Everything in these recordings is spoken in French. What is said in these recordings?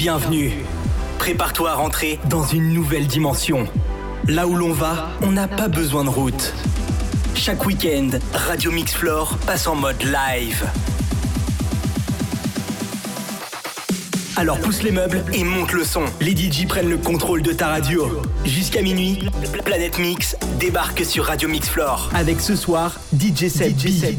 Bienvenue. Prépare-toi à rentrer dans une nouvelle dimension. Là où l'on va, on n'a pas besoin de route. Chaque week-end, Radio Mix Floor passe en mode live. Alors pousse les meubles et monte le son. Les DJ prennent le contrôle de ta radio. Jusqu'à minuit, Planète Mix débarque sur Radio Mix Floor. Avec ce soir, DJ 7 DJ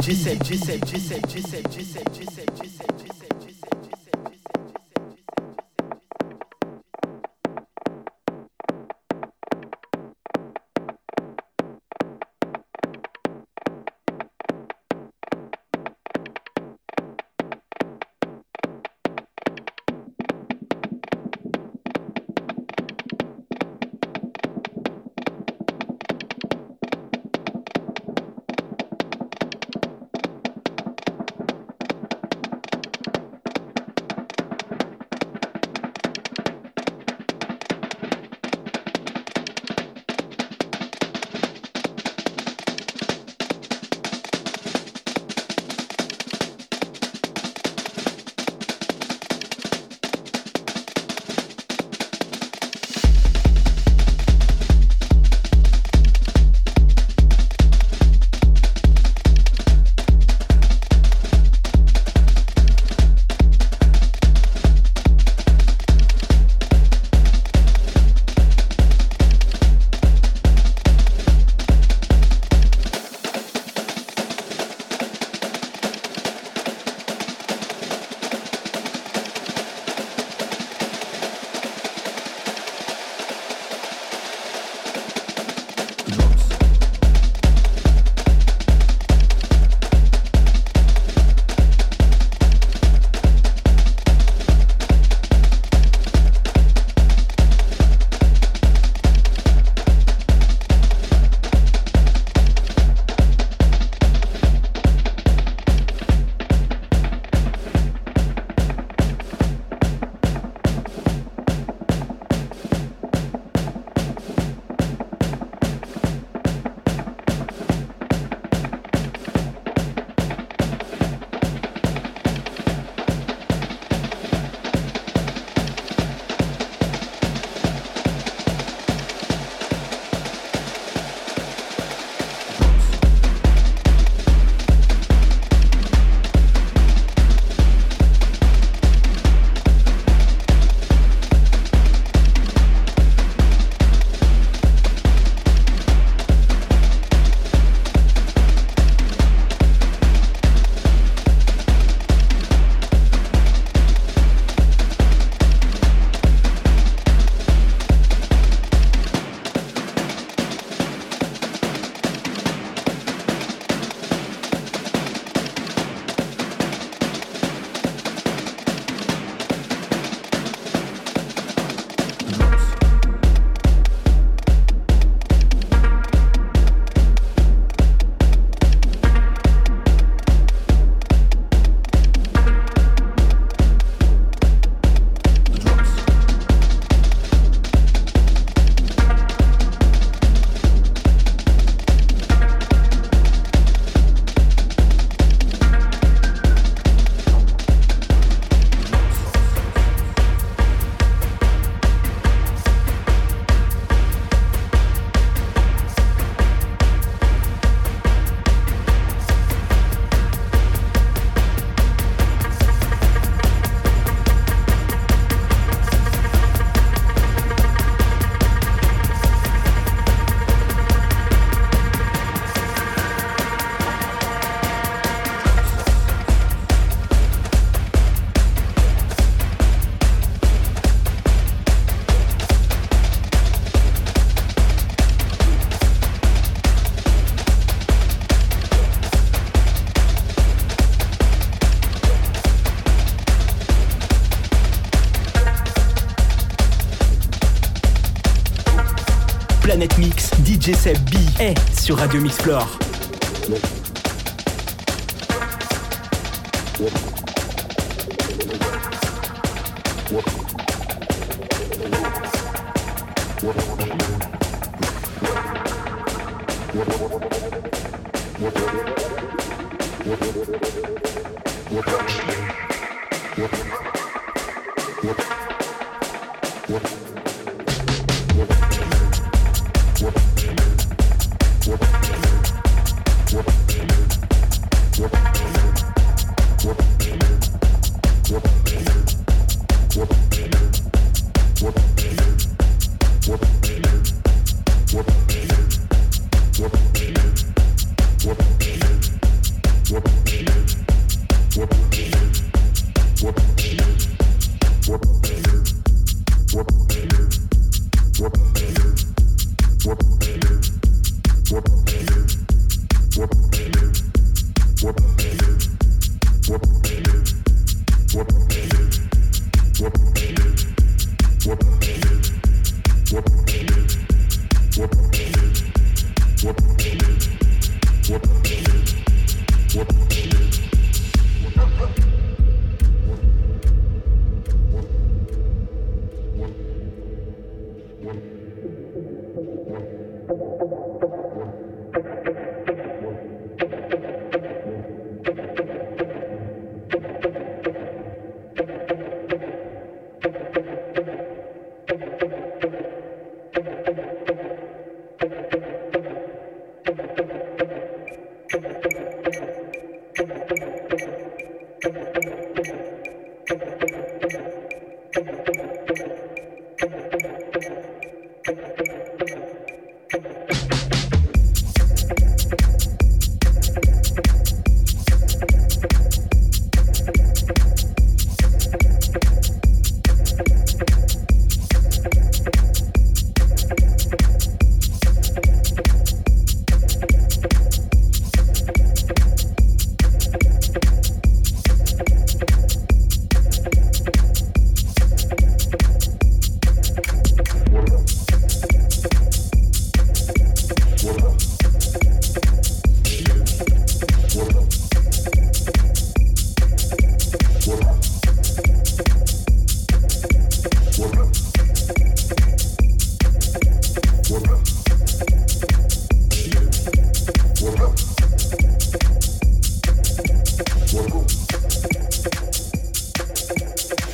B est sur Radio Mixplore.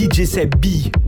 DJ Seb B.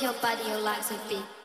your body, your life would be.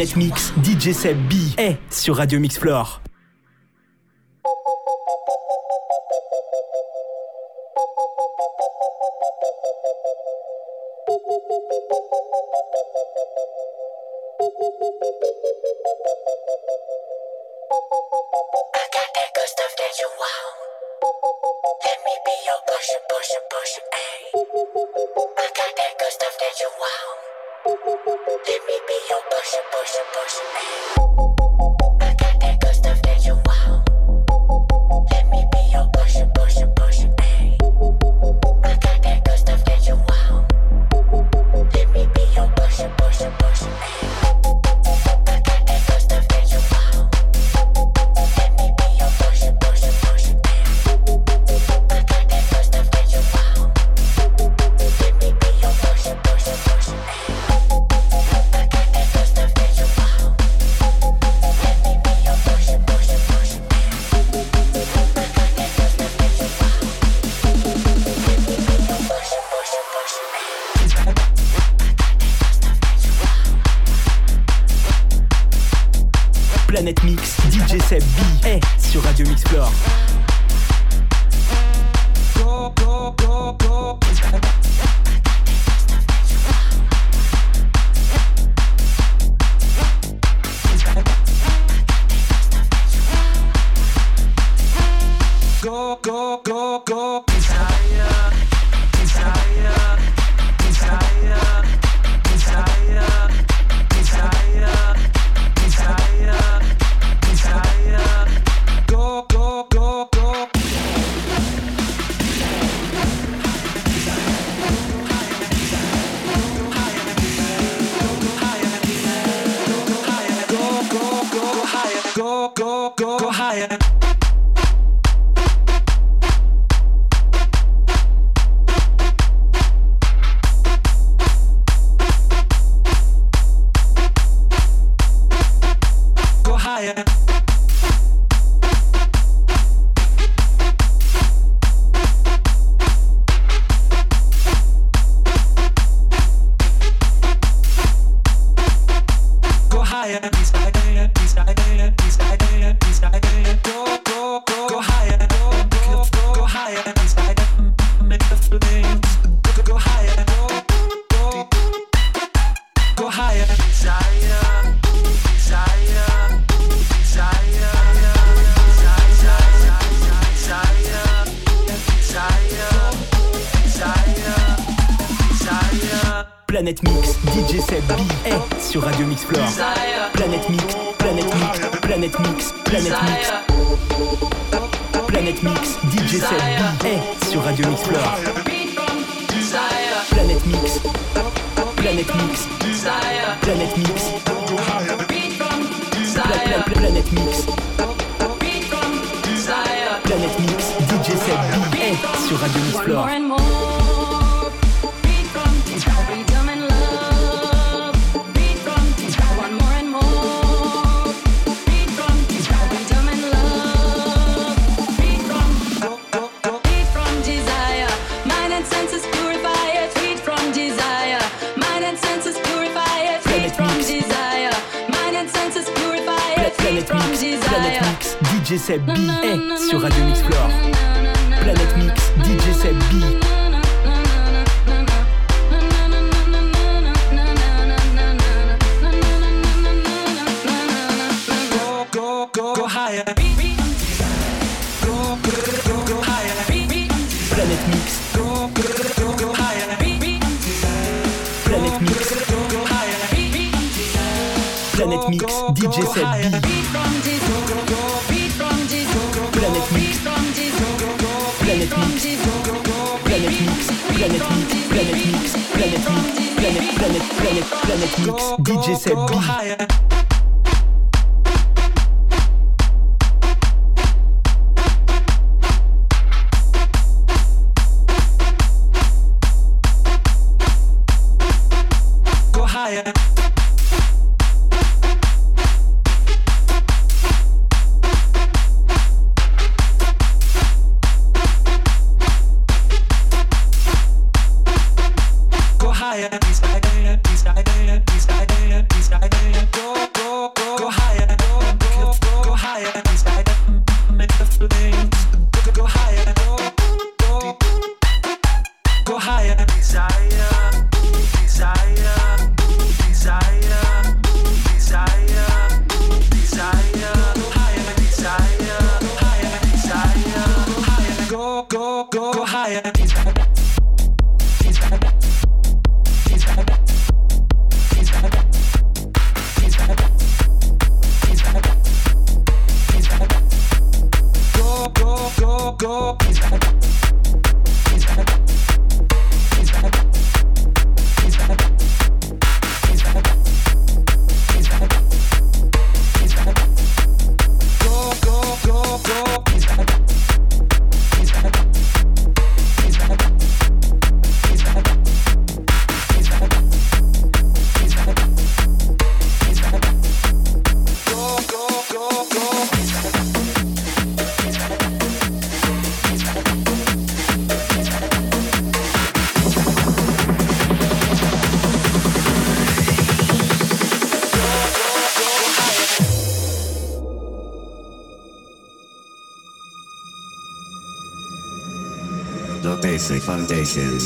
Planète Mix, DJ Seb B est sur Radio Mix Floor. Sur Radio Mix Floor. Planète Mix, DJ Seb B est sur Radio Mix Floor. Planète Mix, DJ Seb B. Planète Mix. DJ Seb Planète, Planète, Planète, Planète Mix, DJ Seb B. of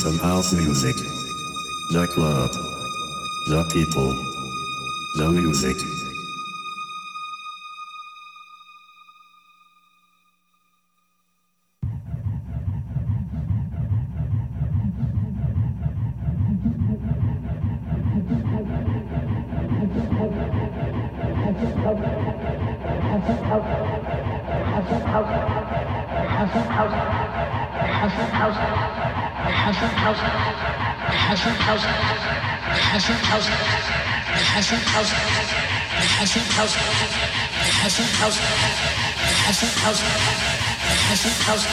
house music.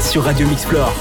Sur Radio Mixplore.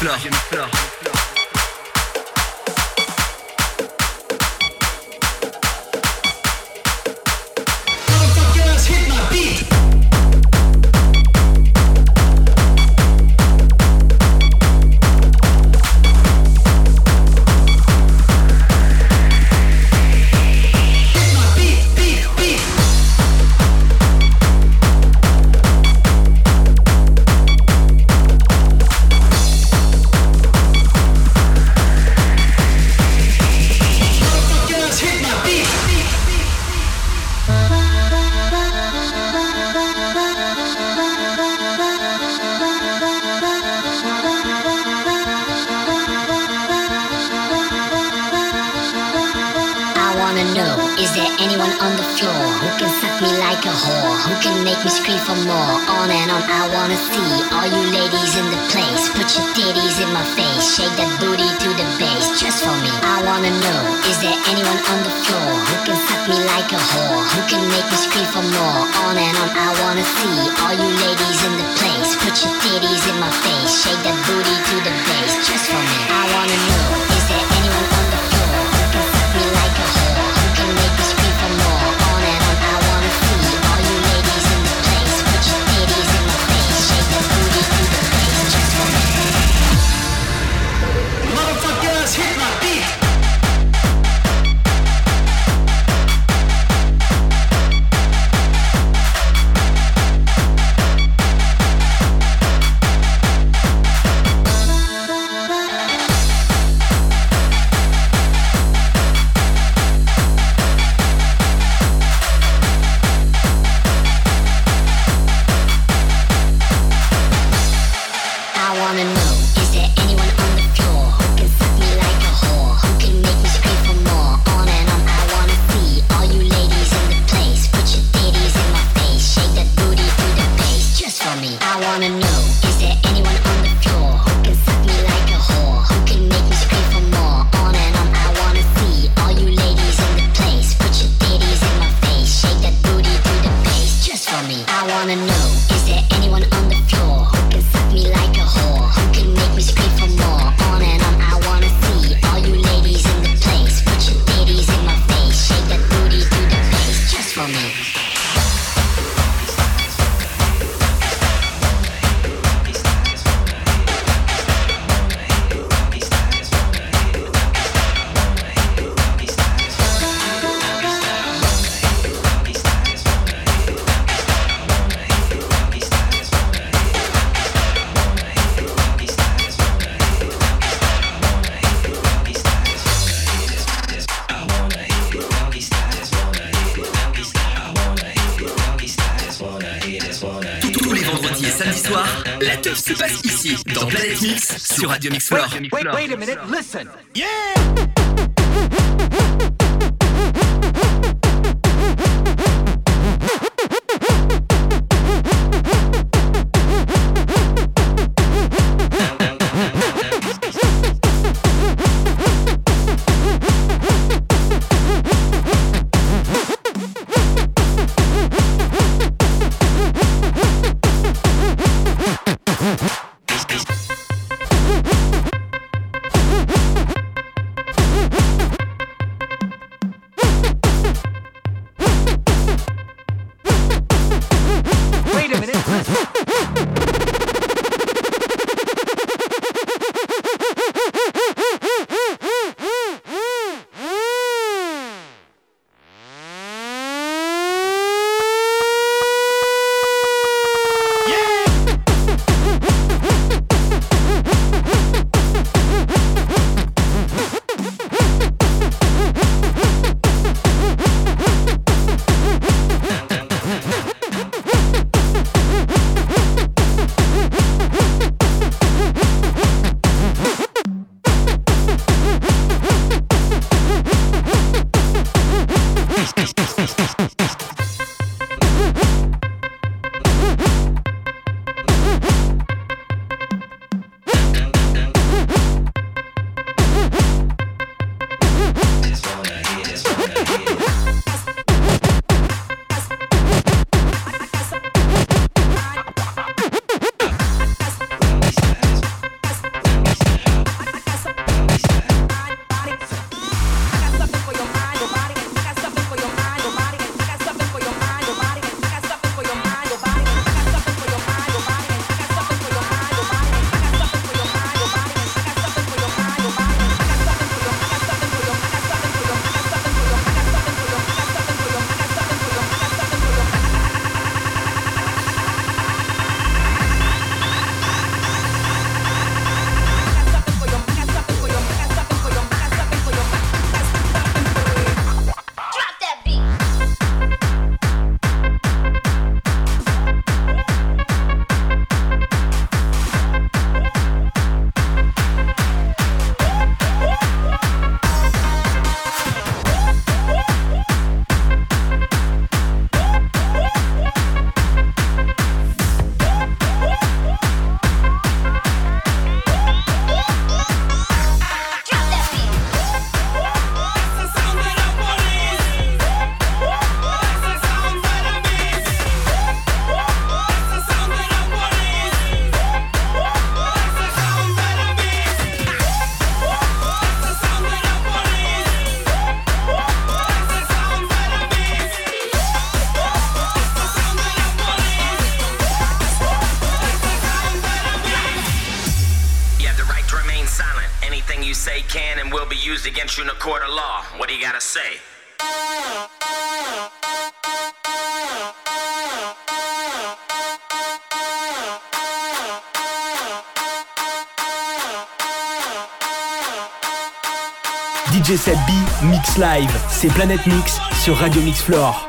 Mixler. See all you ladies in the place. Put your titties in my face. Shake that booty to the bass, just for me. I wanna know. Sur Radio Mix Floor. Wait, wait a minute, listen. Yeah! Mix Live, c'est Planète Mix sur Radio Mix Floor.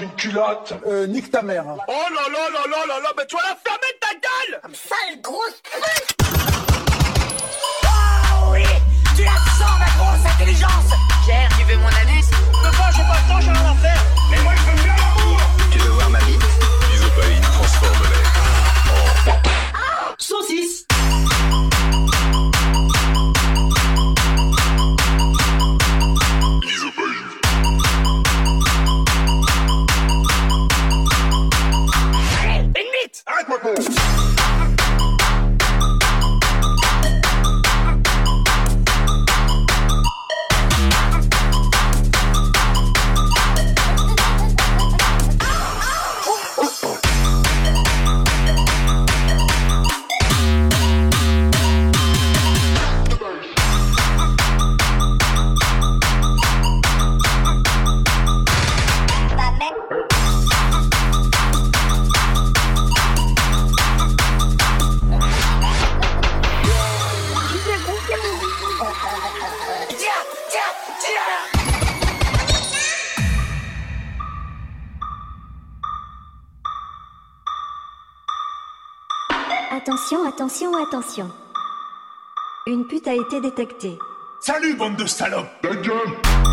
Une culotte. Euh, nique ta mère. Oh là là là là là là, mais tu vas la fermer ta gueule Sale grosse pute Oh oui Tu la sens, ma grosse intelligence Pierre, tu veux mon anus Je peux pas, j'ai pas le temps, j'ai rien à faire. Mais moi, je veux bien l'amour Tu veux voir ma bite? Isopaline transforme-les. Oh. Saucisse Purple. Attention, attention. Une pute a été détectée. Salut, bande de salopes Ta gueule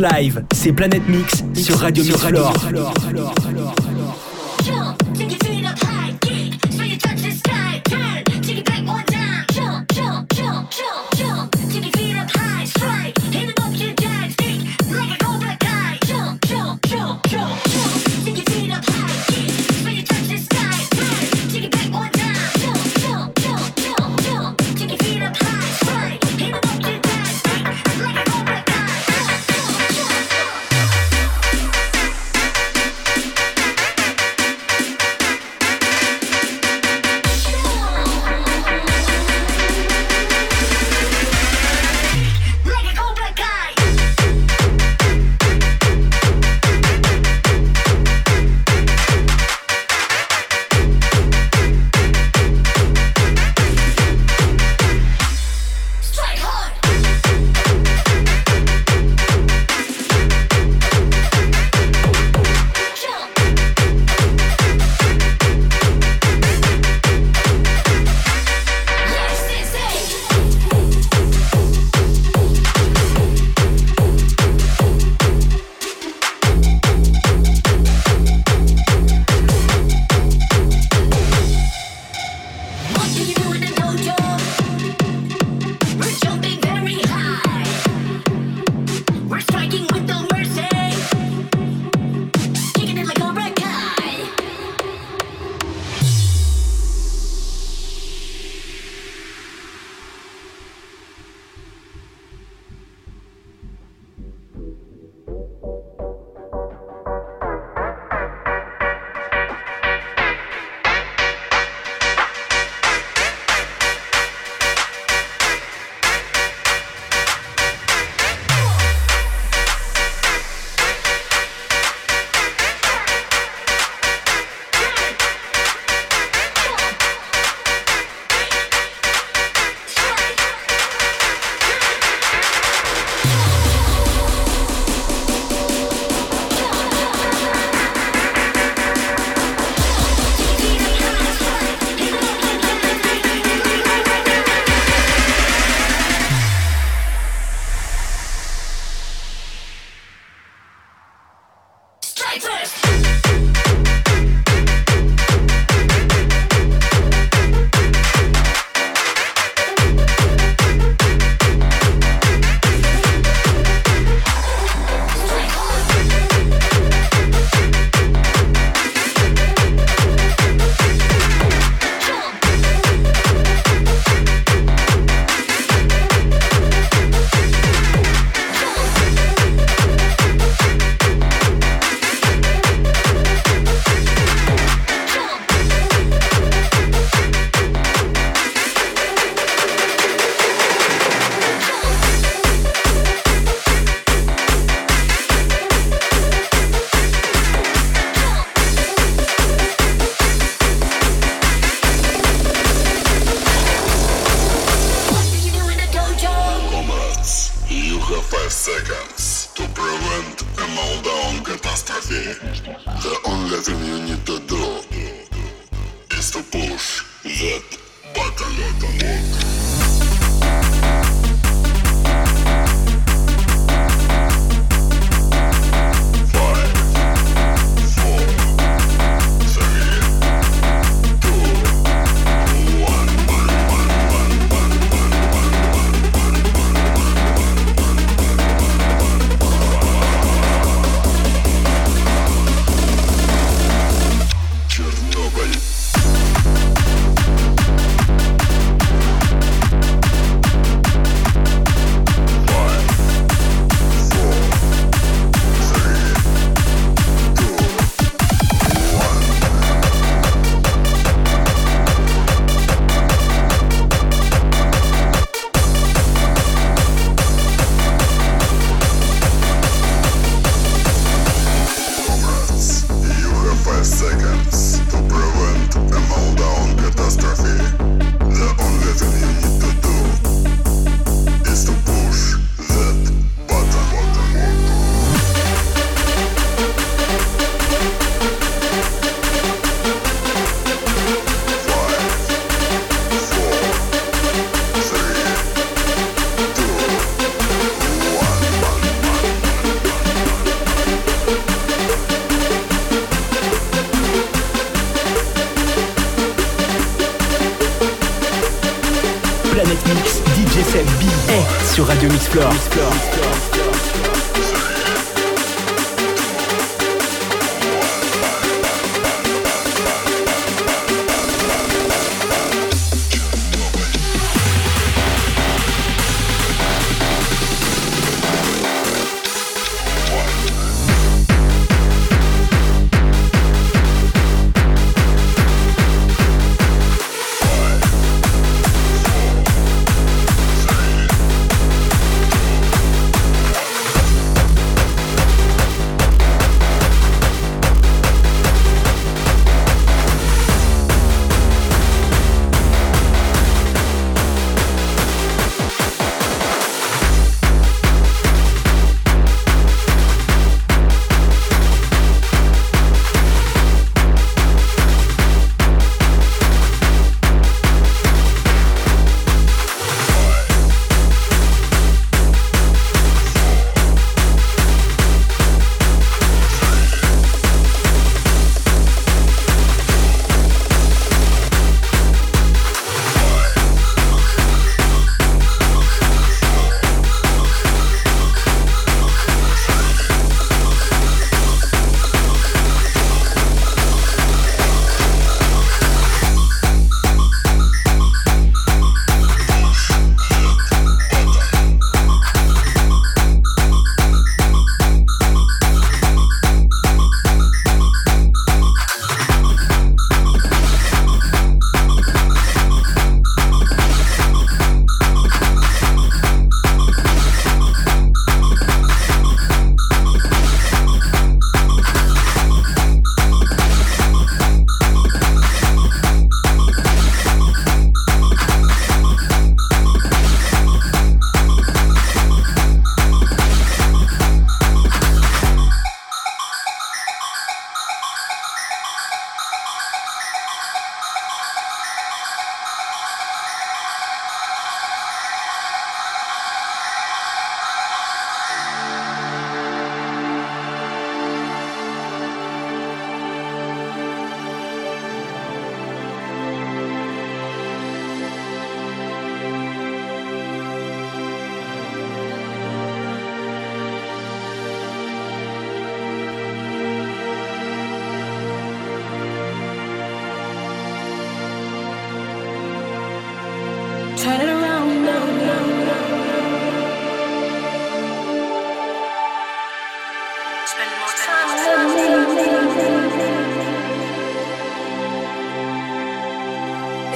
Live, c'est Planète Mix, Mix sur Radio Mix, Mix Floor. Floor.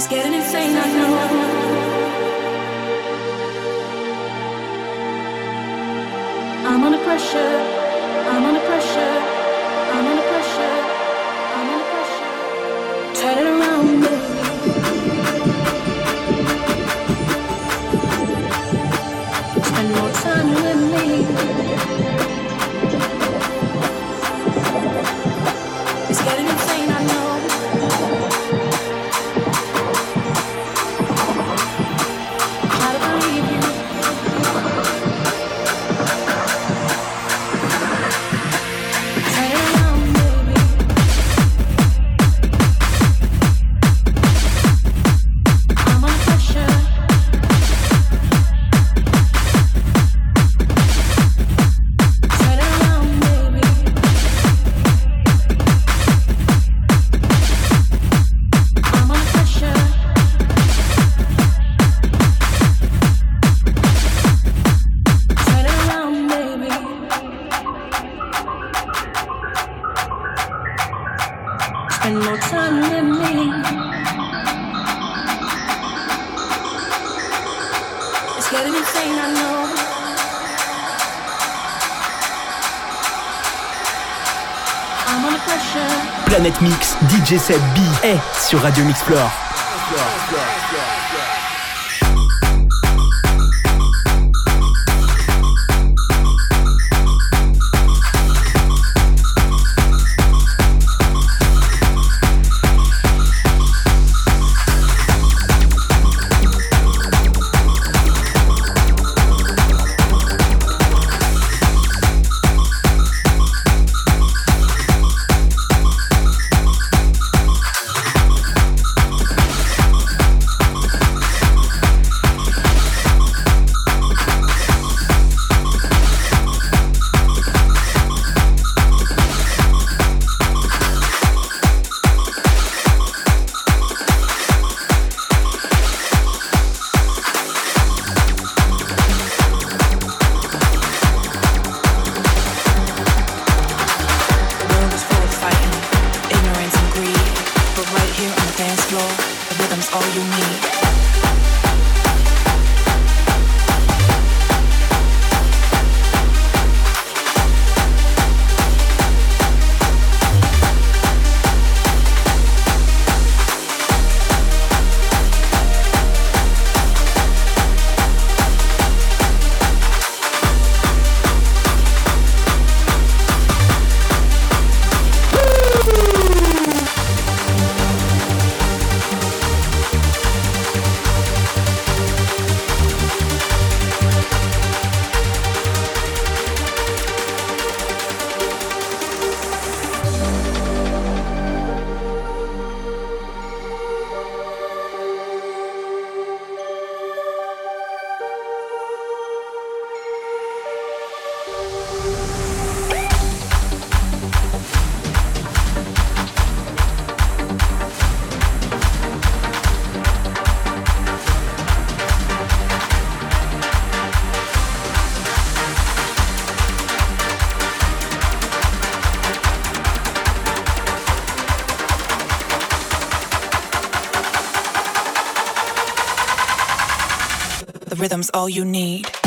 getting insane, I know. I'm under pressure. cette bille est sur Radio Mixplore. Rhythm's all you need.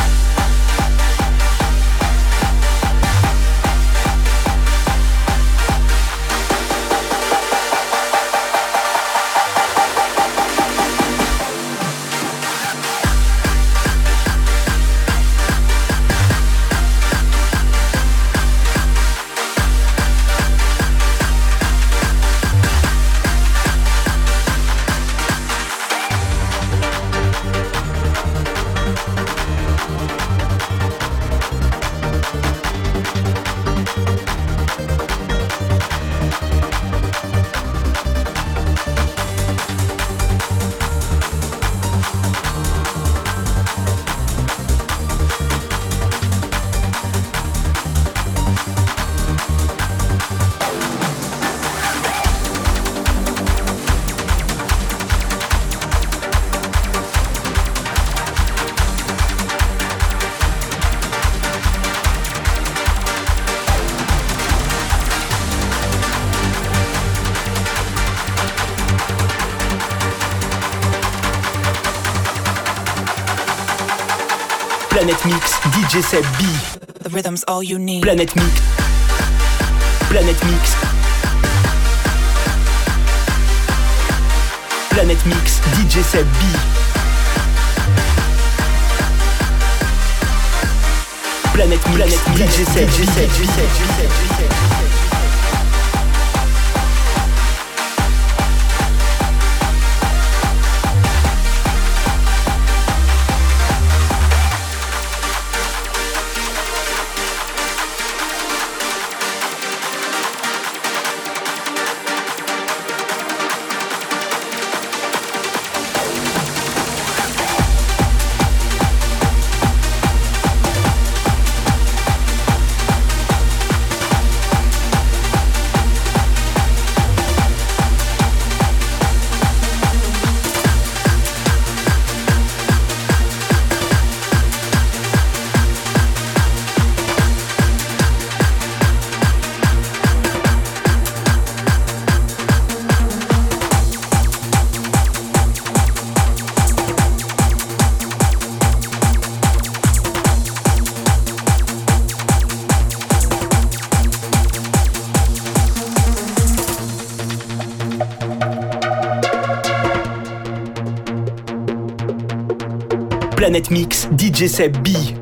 DJ Seb B. The rhythm's all you need. Planète Mix. Planète Mix. Planète Mix, DJ Seb B. Planète Mix, Planète DJ Seb, DJ Seb, DJ Seb, DJ Seb, Planète Mix, DJ Seb B.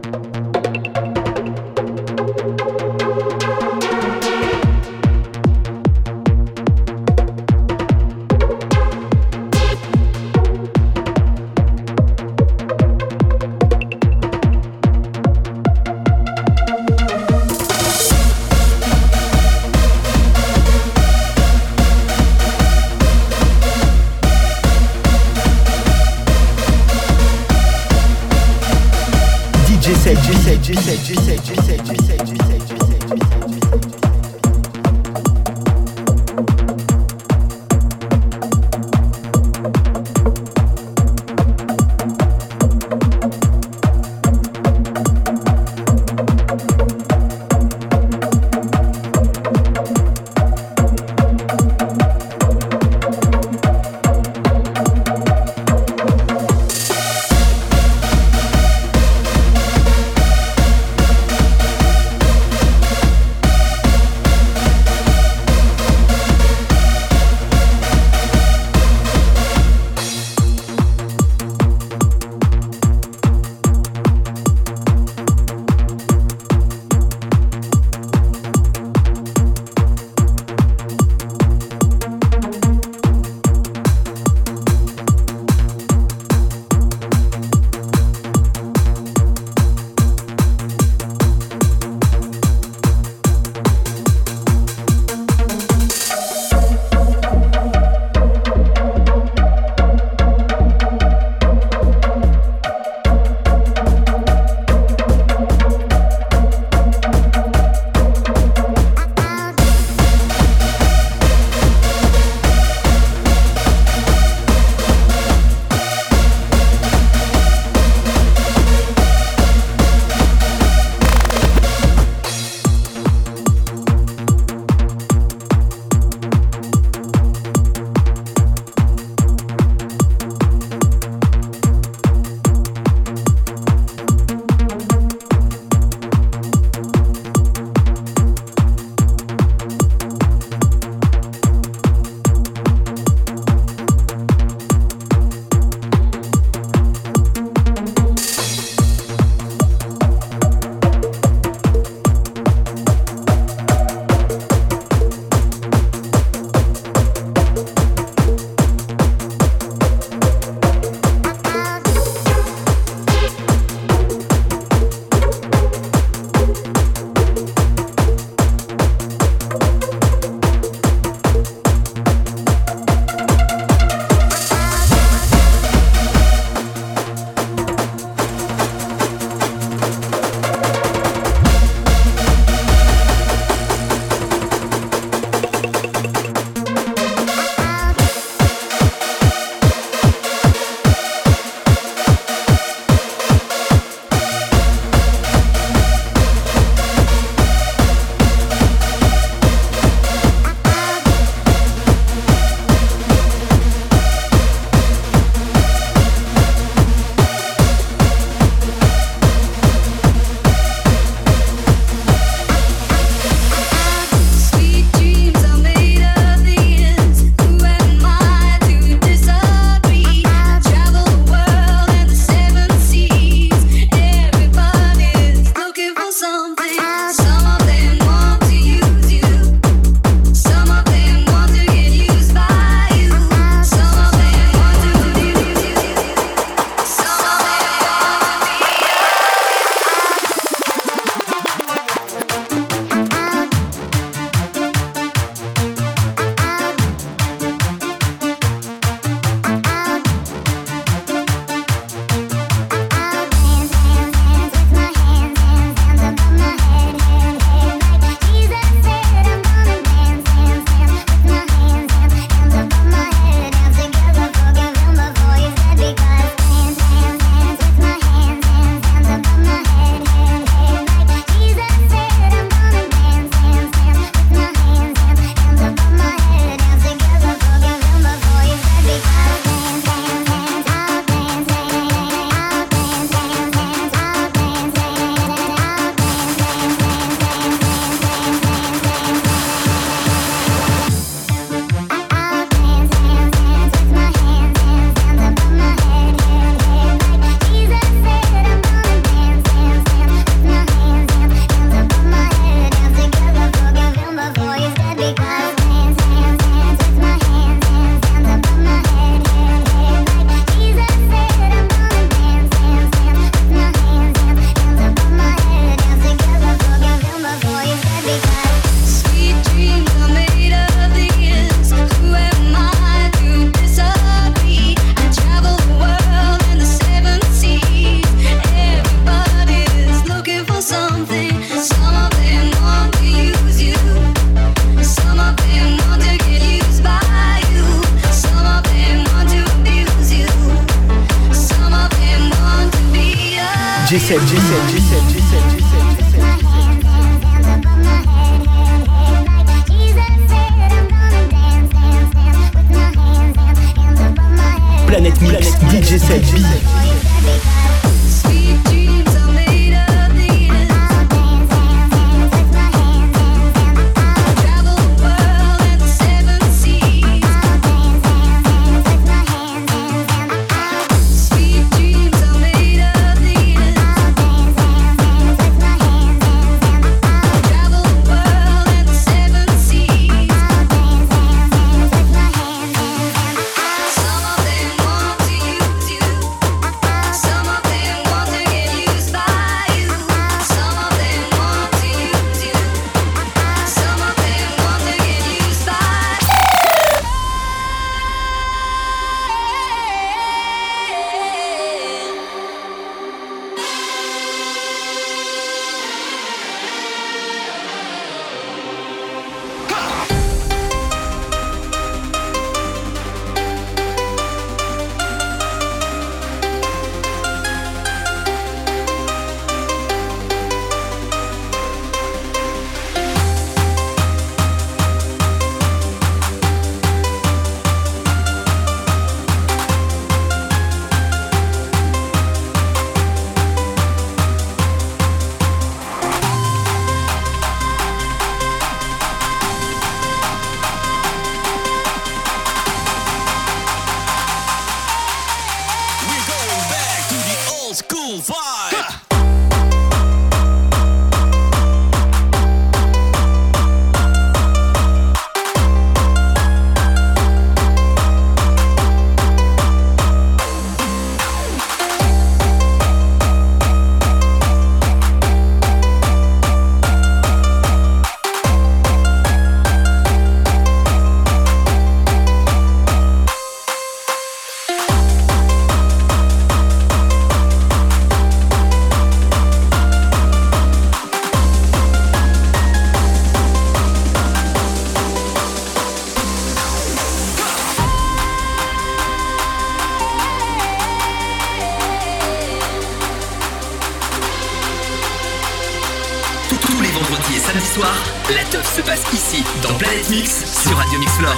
teuf se passe ici, dans Planète Mix, sur Radio Mix Floor.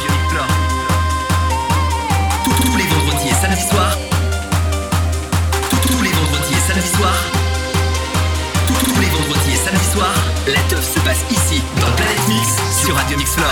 Tous- Tous les vendredis et samedis soirs. tous- Tous les vendredis et samedis soirs. tous- Tous les vendredis et samedis soirs, la teuf se passe ici, dans Planète Mix, sur Radio Mix Floor.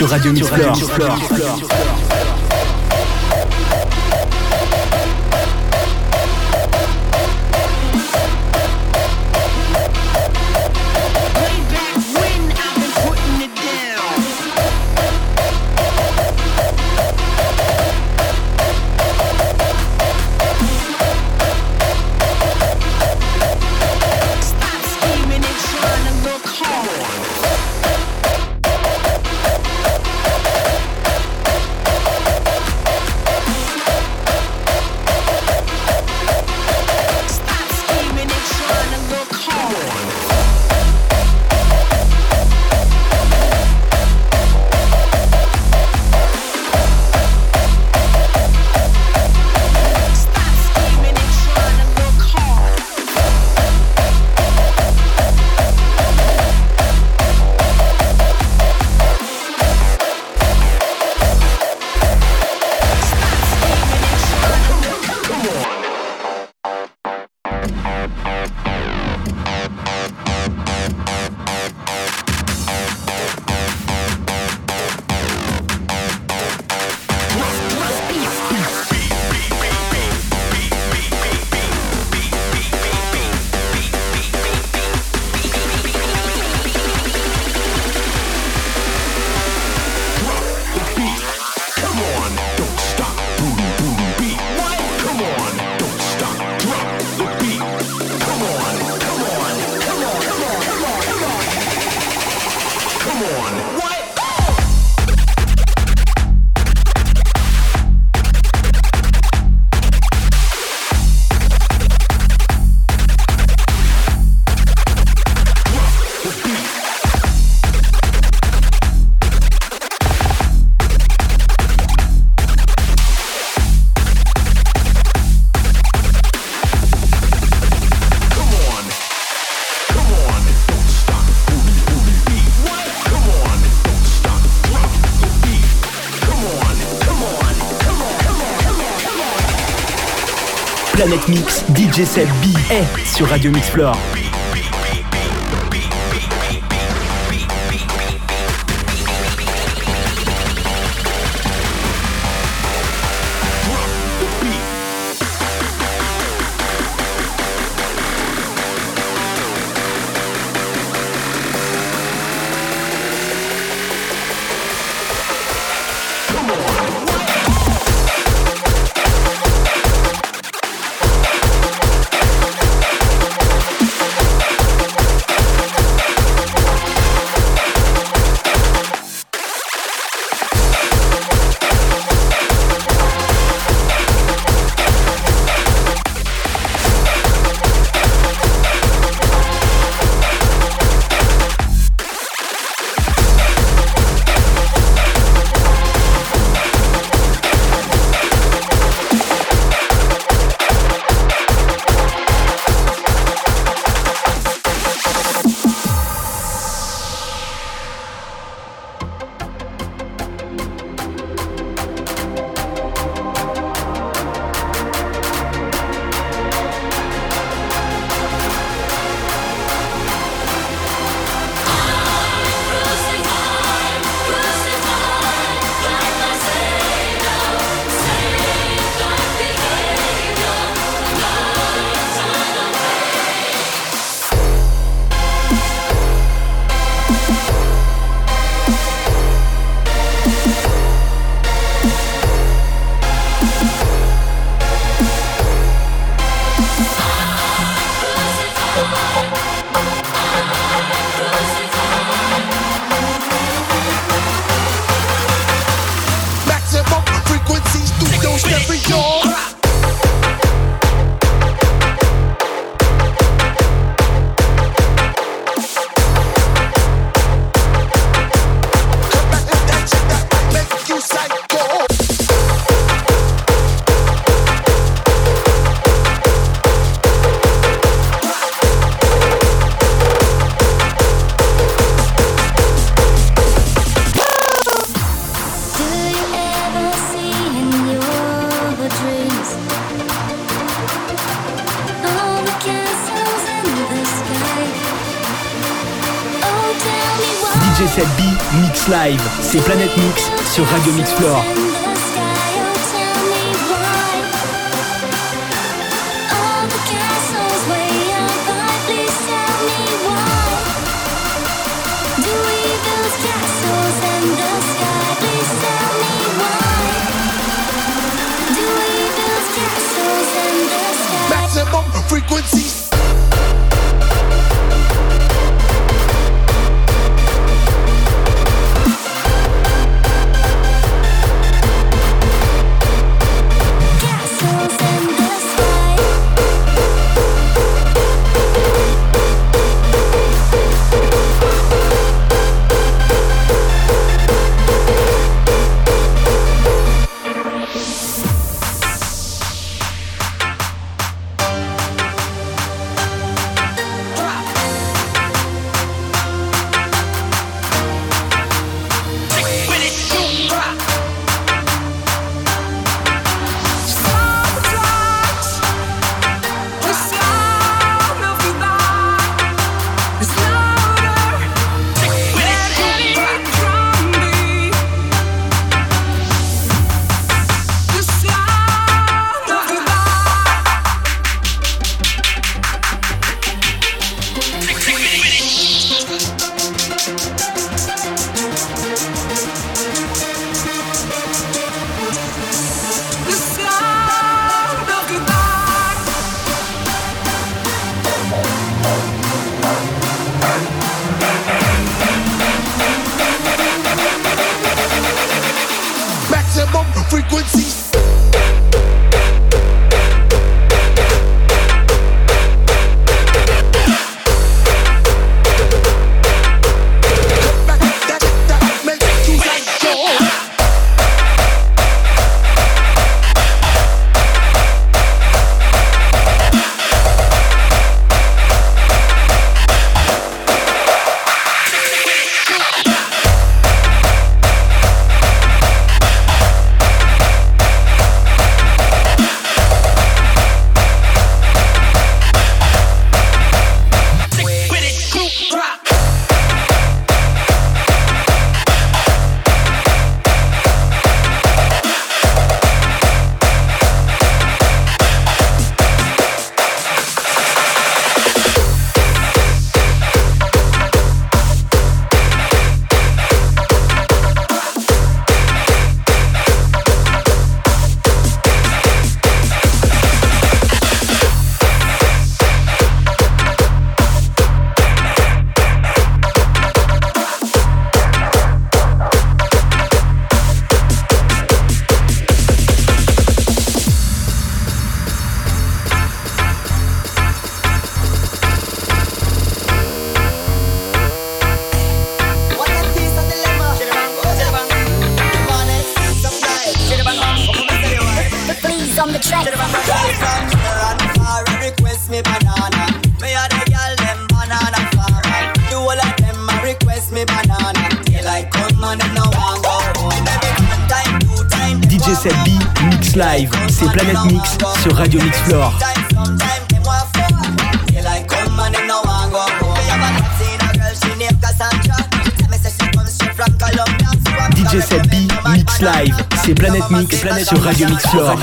sur Radio Mixflore. DJ7B est sur Radio Explore. your c'est Planète Mix sur Radio Mix Mix sur Radio Mix Floor.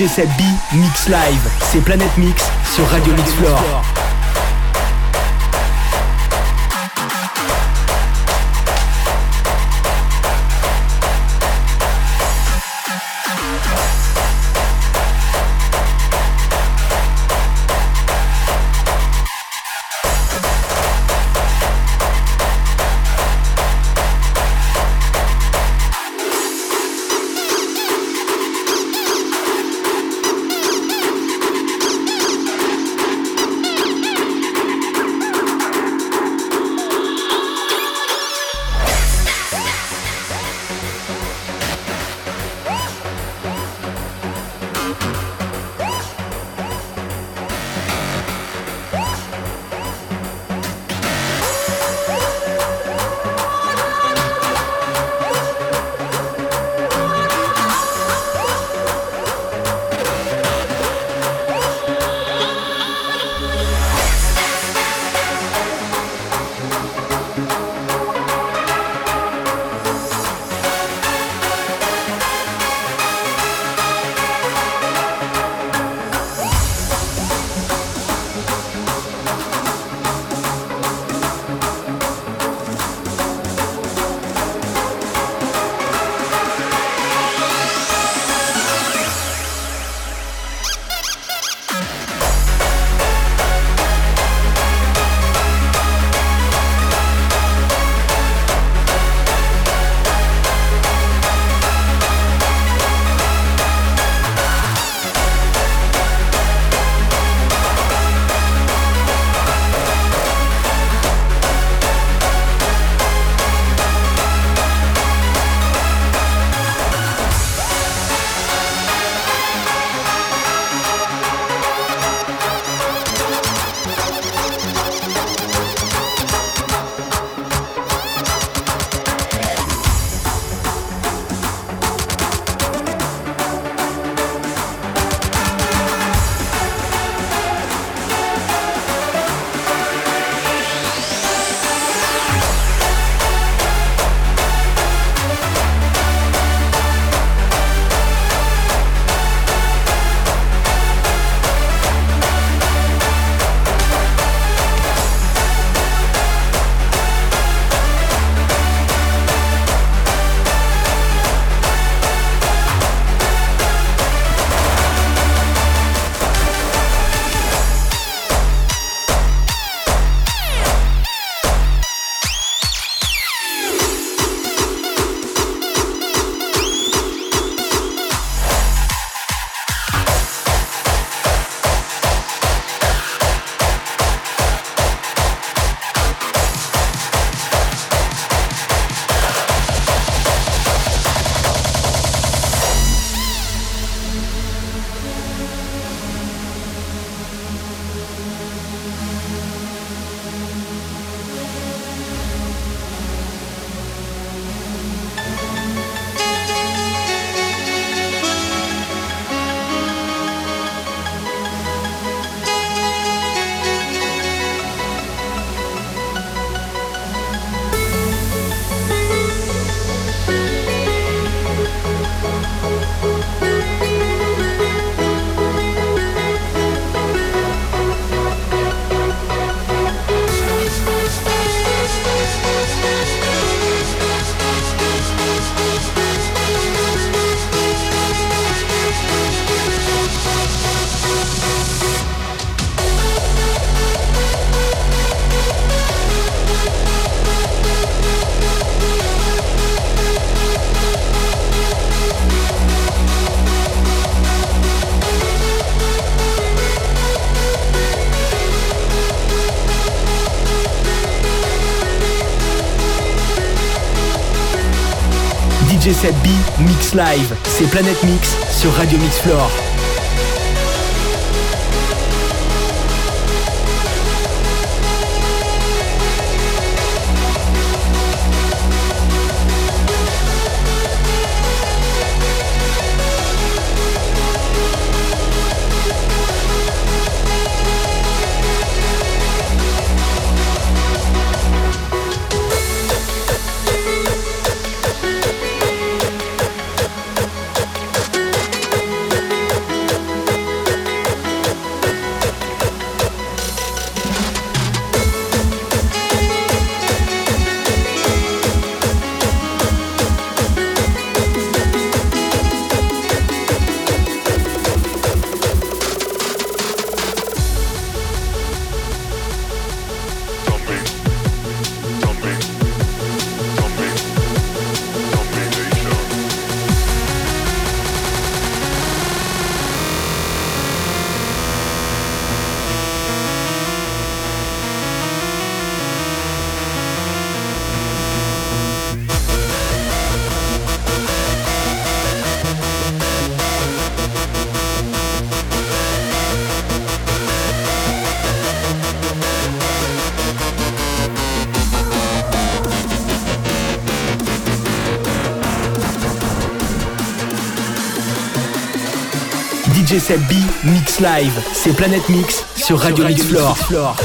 DJ Set B Mix Live. C'est Planète Mix sur Radio Mix Floor. DJ 7B Mix Live, c'est Planète Mix sur Radio Mix Floor. 7B Mix Live, c'est Planète Mix sur Radio Mix Floor.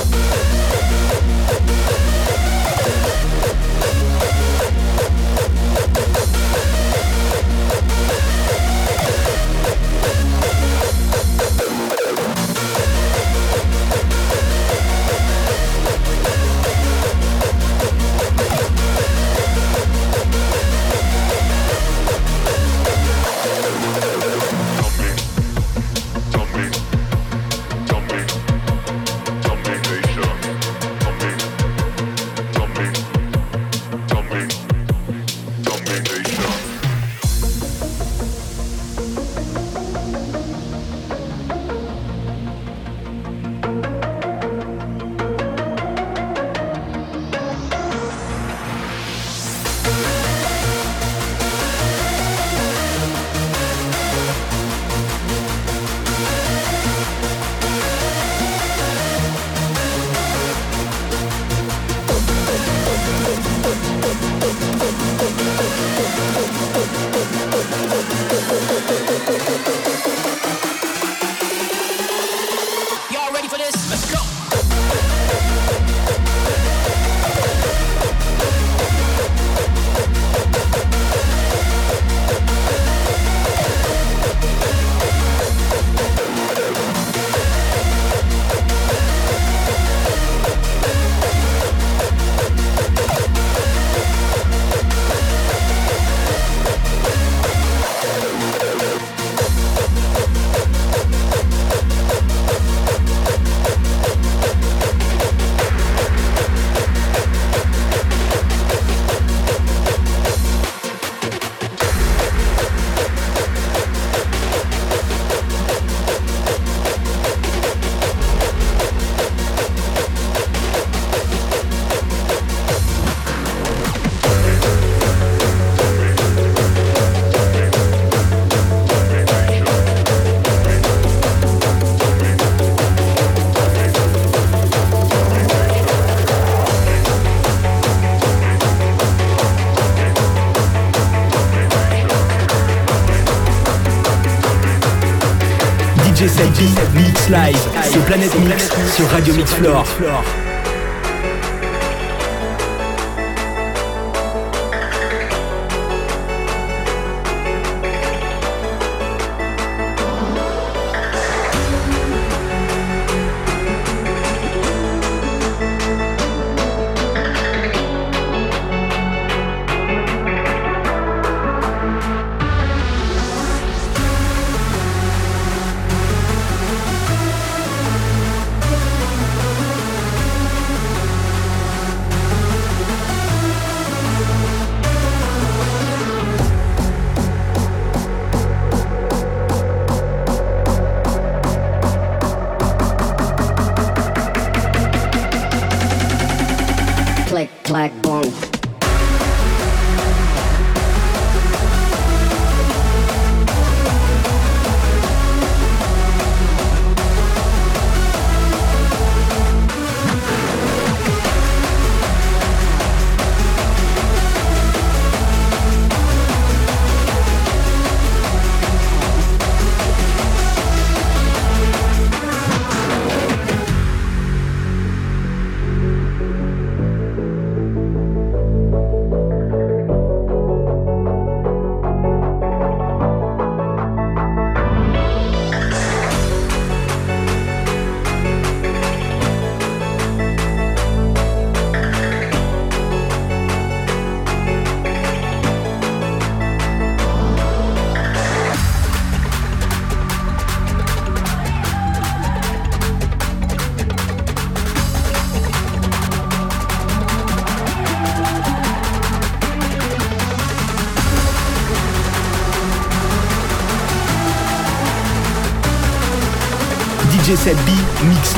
Live, c'est Planète Mix sur Radio Mix Floor.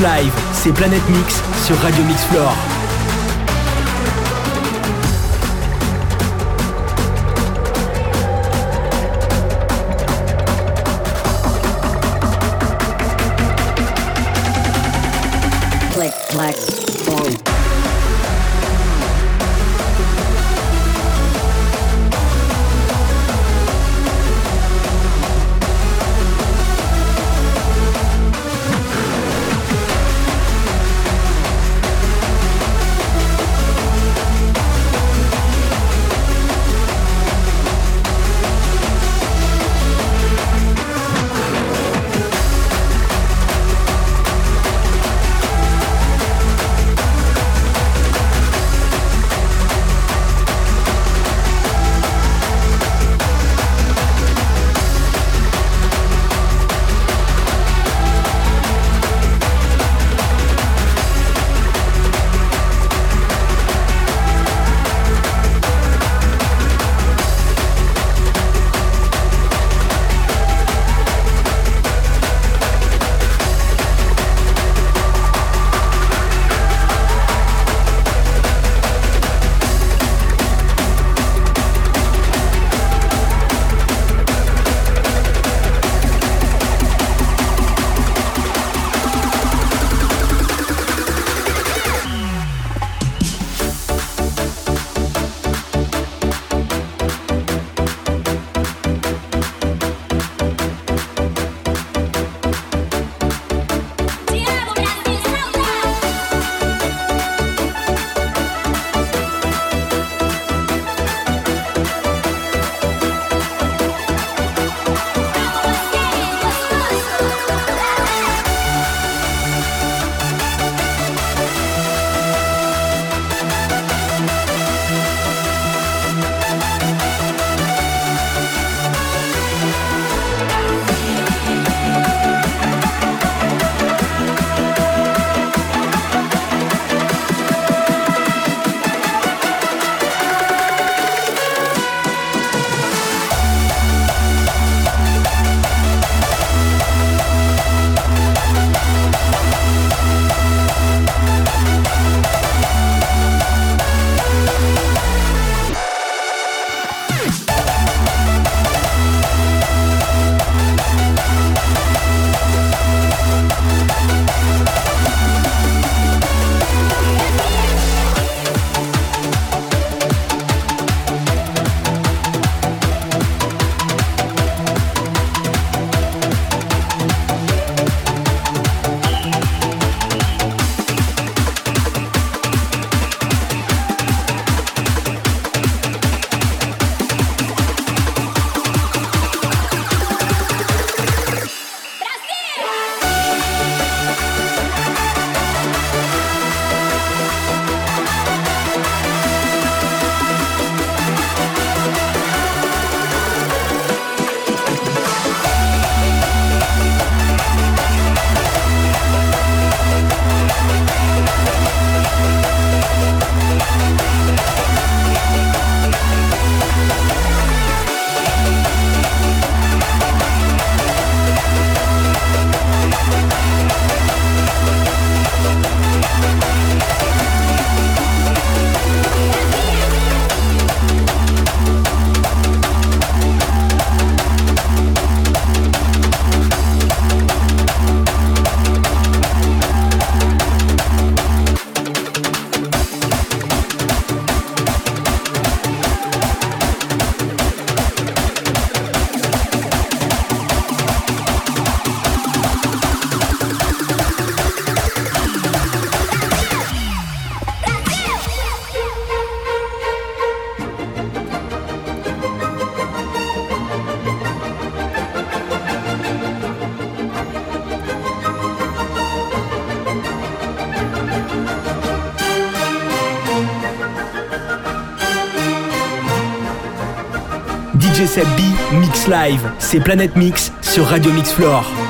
Live, c'est Planète Mix sur Radio Mix Floor. Seb B, Mix Live, c'est Planète Mix sur Radio Mix Floor.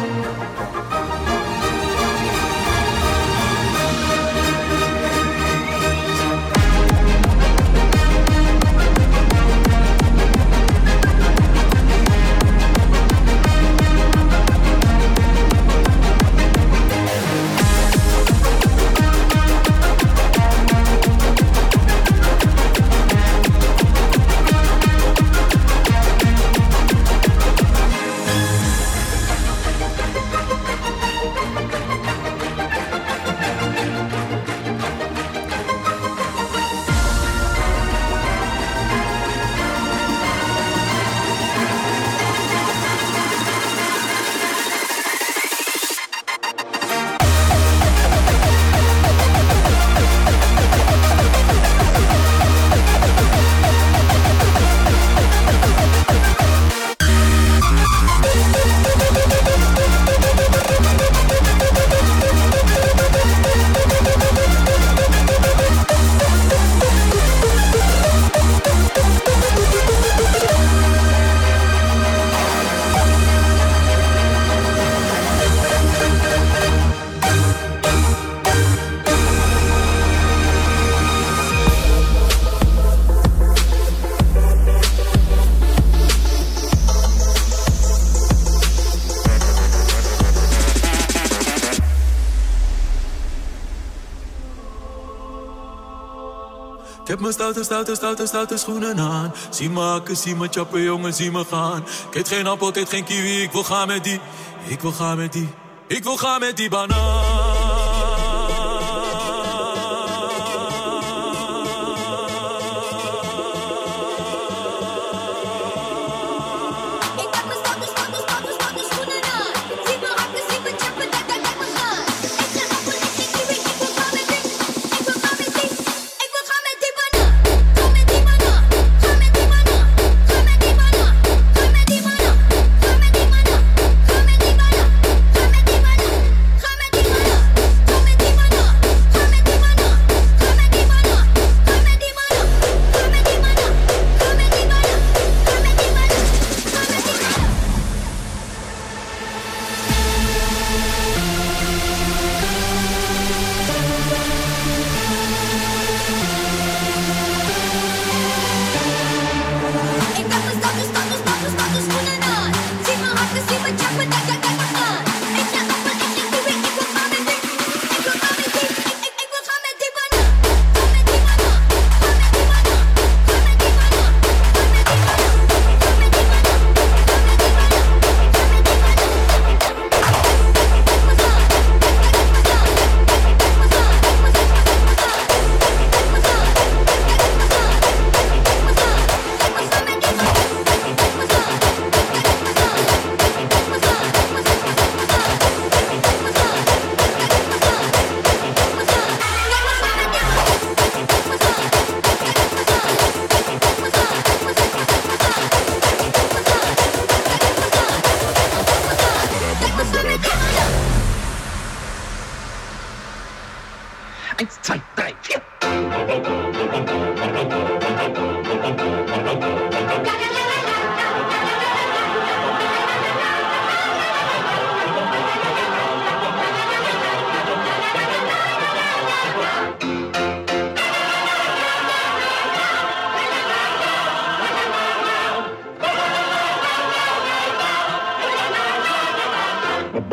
mijn stoute, stoute, stoute, stoute schoenen aan. Zie me hakken, zie me chappen, jongen, zie me gaan. Ik geen appel, ik geen kiwi, ik wil gaan met die. Ik wil gaan met die. Ik wil gaan met die banaan.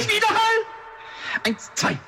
Gleich Wiederhall! Eins, zwei,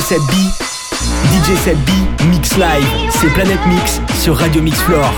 7B. DJ 7B Mix Live, c'est Planète Mix sur Radio Mix Floor.